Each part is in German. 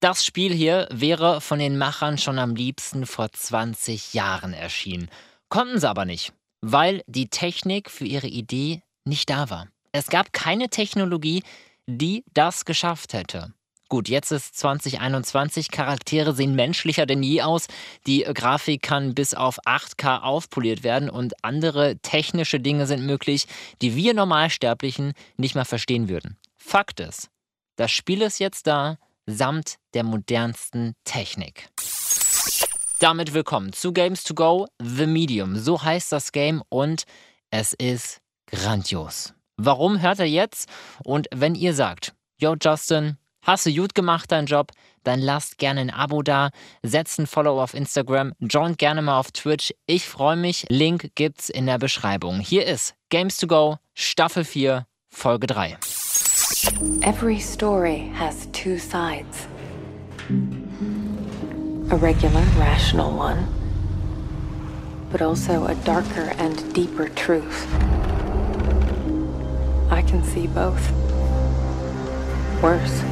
Das Spiel hier wäre von den Machern schon am liebsten vor 20 Jahren erschienen. Konnten sie aber nicht, weil die Technik für ihre Idee nicht da war. Es gab keine Technologie, die das geschafft hätte. Gut, jetzt ist 2021, Charaktere sehen menschlicher denn je aus, die Grafik kann bis auf 8K aufpoliert werden und andere technische Dinge sind möglich, die wir Normalsterblichen nicht mal verstehen würden. Fakt ist, das Spiel ist jetzt da, samt der modernsten Technik. Damit willkommen zu Games to Go The Medium. So heißt das Game und es ist grandios. Warum hört er jetzt? Und wenn ihr sagt, yo Justin, hast du gut gemacht deinen Job, dann lasst gerne ein Abo da, setzt ein Follow auf Instagram, joint gerne mal auf Twitch. Ich freue mich. Link gibt's in der Beschreibung. Hier ist Games to Go Staffel 4 Folge 3. Every story has two sides a regular, rational one, but also a darker and deeper truth. I can see both. Worse,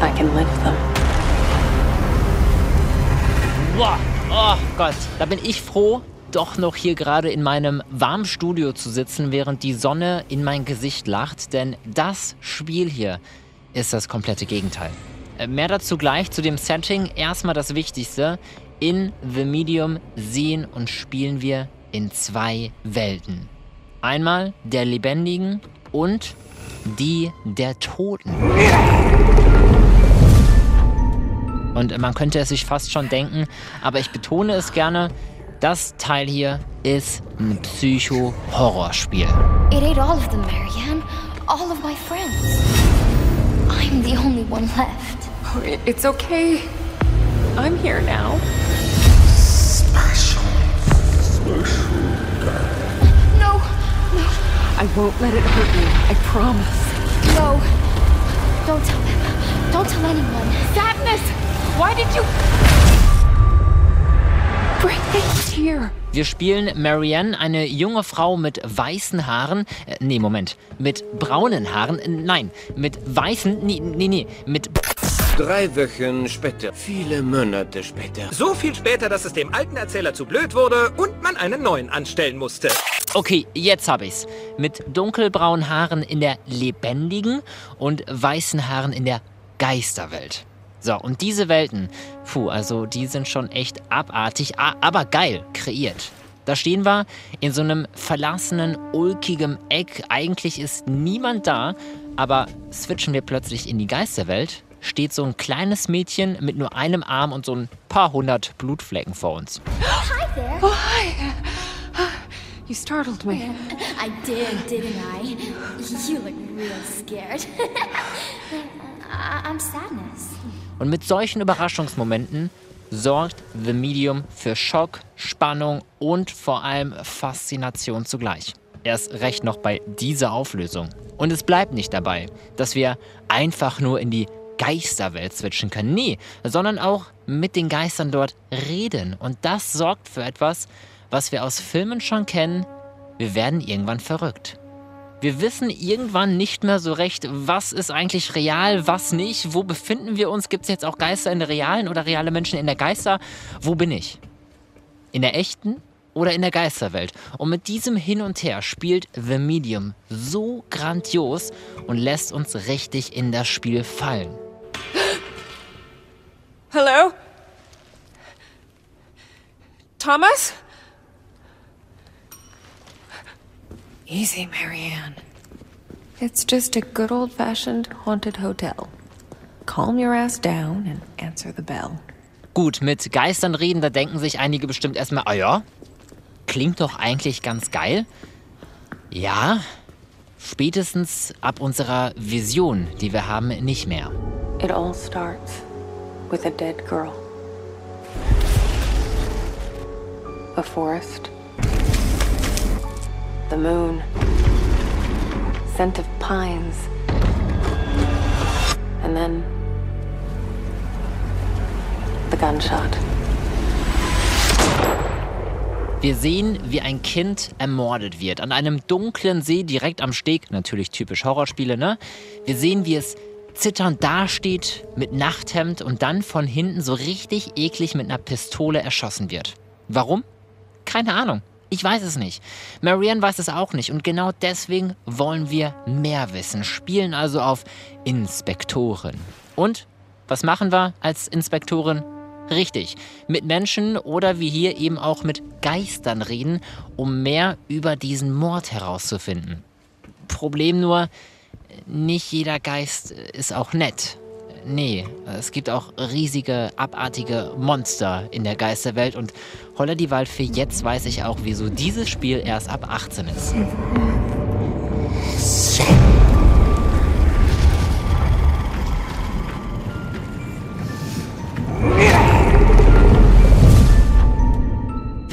I can live them. Oh Gott, da bin ich froh, doch noch hier gerade in meinem warmen Studio zu sitzen, während die Sonne in mein Gesicht lacht, denn das Spiel hier ist das komplette Gegenteil. Äh, mehr dazu gleich zu dem Setting. Erstmal das Wichtigste. In The Medium sehen und spielen wir in zwei Welten. Einmal der Lebendigen und die der Toten. Und man könnte es sich fast schon denken, aber ich betone es gerne, das Teil hier ist ein Psycho-Horrorspiel. It ate all of them, Marianne. All of my friends. I'm the only one left. Oh, it's okay. I'm here now. Special. Special. No, no, I won't let it hurt you. I promise. no. Don't tell them. Don't tell anyone. Sadness! Why did you bring me here? Wir spielen Marianne, eine junge Frau mit weißen Haaren. Äh, nee, Moment. Mit braunen Haaren. Nein, mit weißen. Nee, nee, nee. Mit. Drei Wochen später, viele Monate später. So viel später, dass es dem alten Erzähler zu blöd wurde und man einen neuen anstellen musste. Okay, jetzt hab ich's. Mit dunkelbraunen Haaren in der lebendigen und weißen Haaren in der Geisterwelt. So, und diese Welten, puh, also die sind schon echt abartig, aber geil kreiert. Da stehen wir in so einem verlassenen, ulkigen Eck. Eigentlich ist niemand da, aber switchen wir plötzlich in die Geisterwelt, steht so ein kleines Mädchen mit nur einem Arm und so ein paar hundert Blutflecken vor uns. Hi there. Oh, hi. You startled me. I did, didn't I? You look real scared. I'm sadness. Und mit solchen Überraschungsmomenten sorgt The Medium für Schock, Spannung und vor allem Faszination zugleich. Erst recht noch bei dieser Auflösung. Und es bleibt nicht dabei, dass wir einfach nur in die Geisterwelt switchen können. Nee, sondern auch mit den Geistern dort reden. Und das sorgt für etwas, was wir aus Filmen schon kennen. Wir werden irgendwann verrückt. Wir wissen irgendwann nicht mehr so recht, was ist eigentlich real, was nicht, wo befinden wir uns, gibt es jetzt auch Geister in der realen oder reale Menschen in der Geister, wo bin ich? In der echten oder in der Geisterwelt? Und mit diesem Hin und Her spielt The Medium so grandios und lässt uns richtig in das Spiel fallen. Hello? Thomas? Easy, Marianne. It's just a good old fashioned haunted hotel. Calm your ass down and answer the bell. Gut, mit Geistern reden, da denken sich einige bestimmt erstmal, ah ja, klingt doch eigentlich ganz geil. Ja, spätestens ab unserer Vision, die wir haben, nicht mehr. It all starts with a dead girl. A forest. The moon. Scent of pines. And then. The gunshot. Wir sehen, wie ein Kind ermordet wird. An einem dunklen See direkt am Steg. Natürlich typisch Horrorspiele, ne? Wir sehen, wie es zitternd dasteht mit Nachthemd und dann von hinten so richtig eklig mit einer Pistole erschossen wird. Warum? Keine Ahnung. Ich weiß es nicht. Marianne weiß es auch nicht und genau deswegen wollen wir mehr wissen, spielen also auf Inspektoren. Und was machen wir als Inspektoren? Richtig, mit Menschen oder wie hier eben auch mit Geistern reden, um mehr über diesen Mord herauszufinden. Problem nur, nicht jeder Geist ist auch nett. Nee, es gibt auch riesige, abartige Monster in der Geisterwelt und holla die Waldfee, jetzt weiß ich auch, wieso dieses Spiel erst ab 18 ist.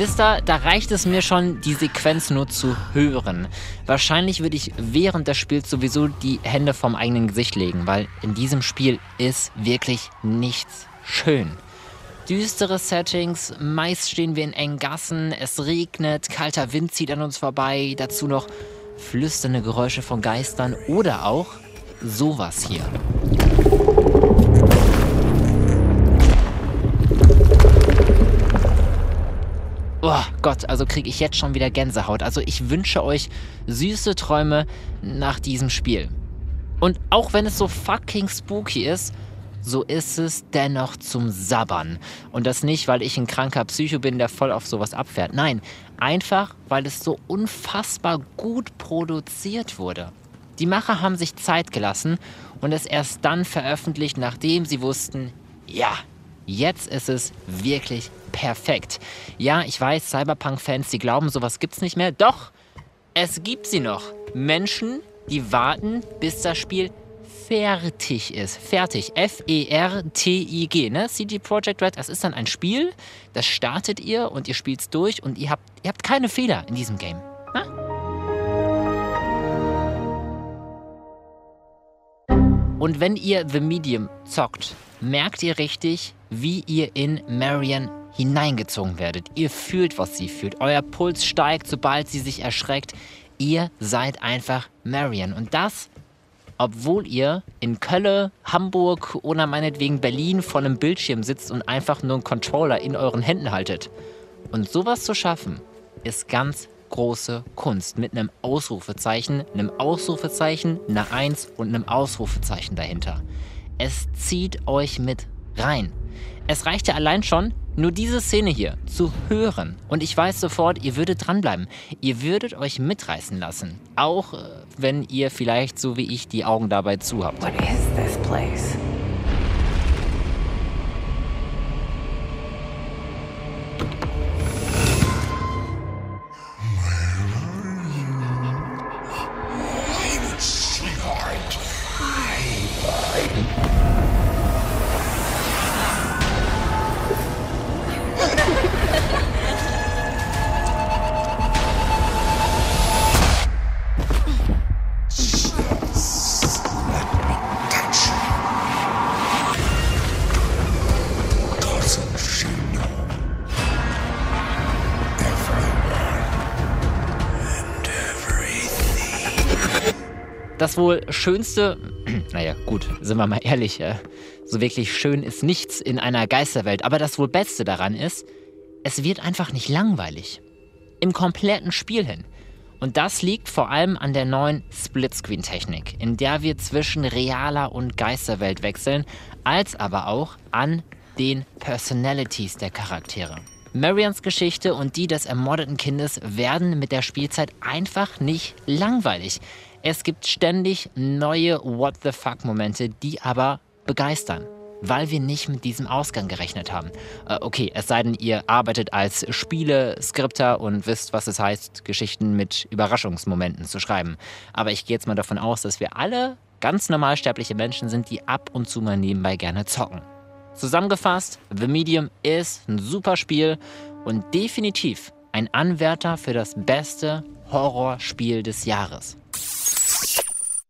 Wisst ihr, da reicht es mir schon, die Sequenz nur zu hören. Wahrscheinlich würde ich während des Spiels sowieso die Hände vom eigenen Gesicht legen, weil in diesem Spiel ist wirklich nichts schön. Düstere Settings, meist stehen wir in engen Gassen, es regnet, kalter Wind zieht an uns vorbei, dazu noch flüsternde Geräusche von Geistern oder auch sowas hier. Gott, also kriege ich jetzt schon wieder Gänsehaut. Also ich wünsche euch süße Träume nach diesem Spiel. Und auch wenn es so fucking spooky ist, so ist es dennoch zum Sabbern. Und das nicht, weil ich ein kranker Psycho bin, der voll auf sowas abfährt. Nein, einfach, weil es so unfassbar gut produziert wurde. Die Macher haben sich Zeit gelassen und es erst dann veröffentlicht, nachdem sie wussten, ja, Jetzt ist es wirklich perfekt. Ja, ich weiß, Cyberpunk-Fans, die glauben, sowas gibt's nicht mehr. Doch, es gibt sie noch. Menschen, die warten, bis das Spiel fertig ist. Fertig. F-E-R-T-I-G. Ne? CG Projekt Red, das ist dann ein Spiel, das startet ihr und ihr spielt es durch und ihr habt, ihr habt keine Fehler in diesem Game. Na? Und wenn ihr The Medium zockt, merkt ihr richtig, wie ihr in Marion hineingezogen werdet. Ihr fühlt, was sie fühlt. Euer Puls steigt, sobald sie sich erschreckt. Ihr seid einfach Marion. Und das, obwohl ihr in Köln, Hamburg oder meinetwegen Berlin vor einem Bildschirm sitzt und einfach nur einen Controller in euren Händen haltet. Und sowas zu schaffen, ist ganz große Kunst. Mit einem Ausrufezeichen, einem Ausrufezeichen, einer Eins und einem Ausrufezeichen dahinter. Es zieht euch mit rein. Es reicht ja allein schon, nur diese Szene hier zu hören. Und ich weiß sofort, ihr würdet dranbleiben. Ihr würdet euch mitreißen lassen. Auch äh, wenn ihr vielleicht so wie ich die Augen dabei zu habt. What is this place? Das wohl schönste, naja, gut, sind wir mal ehrlich, äh, so wirklich schön ist nichts in einer Geisterwelt, aber das wohl Beste daran ist, es wird einfach nicht langweilig. Im kompletten Spiel hin. Und das liegt vor allem an der neuen Splitscreen-Technik, in der wir zwischen realer und Geisterwelt wechseln, als aber auch an den Personalities der Charaktere. Marians Geschichte und die des ermordeten Kindes werden mit der Spielzeit einfach nicht langweilig. Es gibt ständig neue What the fuck-Momente, die aber begeistern weil wir nicht mit diesem Ausgang gerechnet haben. Äh, okay, es sei denn, ihr arbeitet als Spiele-Skripter und wisst, was es heißt, Geschichten mit Überraschungsmomenten zu schreiben. Aber ich gehe jetzt mal davon aus, dass wir alle ganz normalsterbliche Menschen sind, die ab und zu mal nebenbei gerne zocken. Zusammengefasst, The Medium ist ein super Spiel und definitiv ein Anwärter für das beste Horrorspiel des Jahres.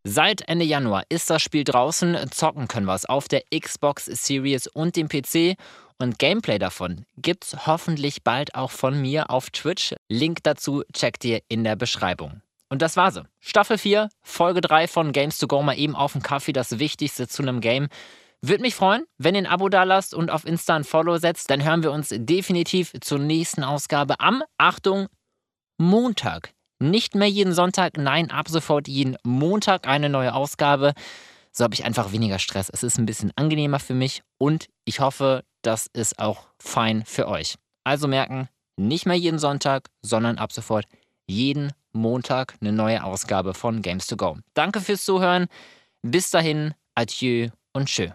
Seit Ende Januar ist das Spiel draußen. Zocken können wir es auf der Xbox Series und dem PC. Und Gameplay davon gibt's hoffentlich bald auch von mir auf Twitch. Link dazu checkt ihr in der Beschreibung. und das war sie. Staffel 4, Folge 3 von Games to Go, mal eben auf den Kaffee, das Wichtigste zu einem Game. Würde mich freuen, wenn ihr ein Abo da lasst und auf Insta ein Follow setzt. Dann hören wir uns definitiv zur nächsten Ausgabe am, Achtung, Montag. Nicht mehr jeden Sonntag, nein, ab sofort jeden Montag eine neue Ausgabe. So habe ich einfach weniger Stress. Es ist ein bisschen angenehmer für mich und ich hoffe, das ist auch fein für euch. Also merken, nicht mehr jeden Sonntag, sondern ab sofort jeden Montag eine neue Ausgabe von Games to Go. Danke fürs Zuhören. Bis dahin, adieu und tschö.